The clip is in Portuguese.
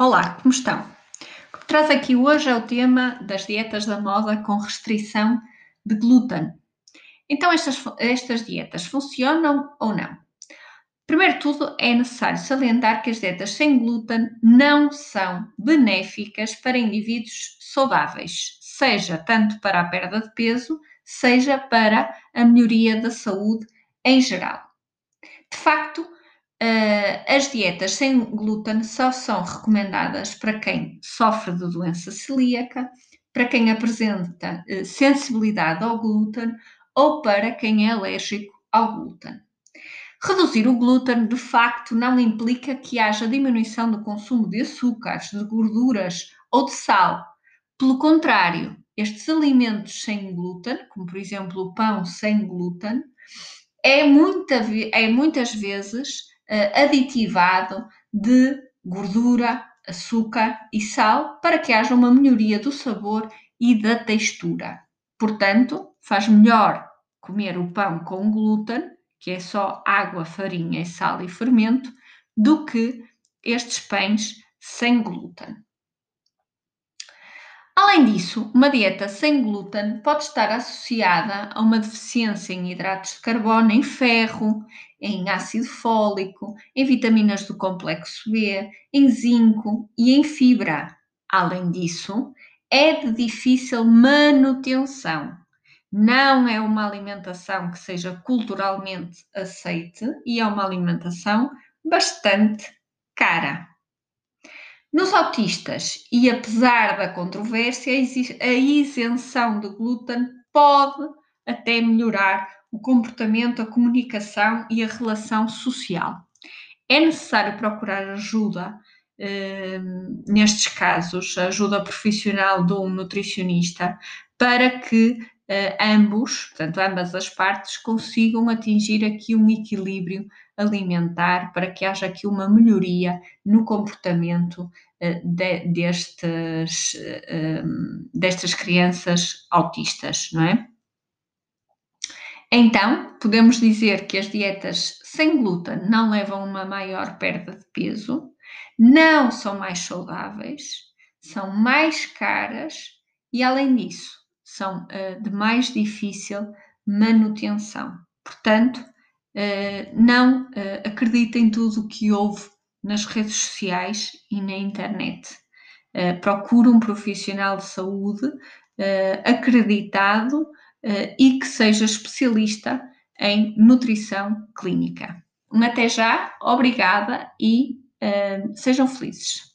Olá, como estão? O que traz aqui hoje é o tema das dietas da moda com restrição de glúten. Então, estas, estas dietas funcionam ou não? Primeiro de tudo, é necessário salientar que as dietas sem glúten não são benéficas para indivíduos saudáveis, seja tanto para a perda de peso, seja para a melhoria da saúde em geral. De facto, as dietas sem glúten só são recomendadas para quem sofre de doença celíaca, para quem apresenta uh, sensibilidade ao glúten ou para quem é alérgico ao glúten. Reduzir o glúten, de facto, não implica que haja diminuição do consumo de açúcares, de gorduras ou de sal. Pelo contrário, estes alimentos sem glúten, como por exemplo o pão sem glúten, é, muita, é muitas vezes aditivado de gordura, açúcar e sal para que haja uma melhoria do sabor e da textura. Portanto, faz melhor comer o pão com glúten, que é só água, farinha, sal e fermento, do que estes pães sem glúten. Além disso, uma dieta sem glúten pode estar associada a uma deficiência em hidratos de carbono, em ferro, em ácido fólico, em vitaminas do complexo B, em zinco e em fibra. Além disso, é de difícil manutenção. Não é uma alimentação que seja culturalmente aceite e é uma alimentação bastante cara. Nos autistas, e apesar da controvérsia, a isenção de glúten pode até melhorar o comportamento, a comunicação e a relação social. É necessário procurar ajuda eh, nestes casos, ajuda profissional de um nutricionista, para que ambos, portanto, ambas as partes, consigam atingir aqui um equilíbrio alimentar para que haja aqui uma melhoria no comportamento uh, de, destes, uh, destas crianças autistas, não é? Então, podemos dizer que as dietas sem glúten não levam a uma maior perda de peso, não são mais saudáveis, são mais caras e, além disso, são uh, de mais difícil manutenção. Portanto, uh, não uh, acreditem tudo o que houve nas redes sociais e na internet. Uh, procure um profissional de saúde acreditado e que seja especialista em nutrição clínica. Um até já, obrigada e sejam felizes.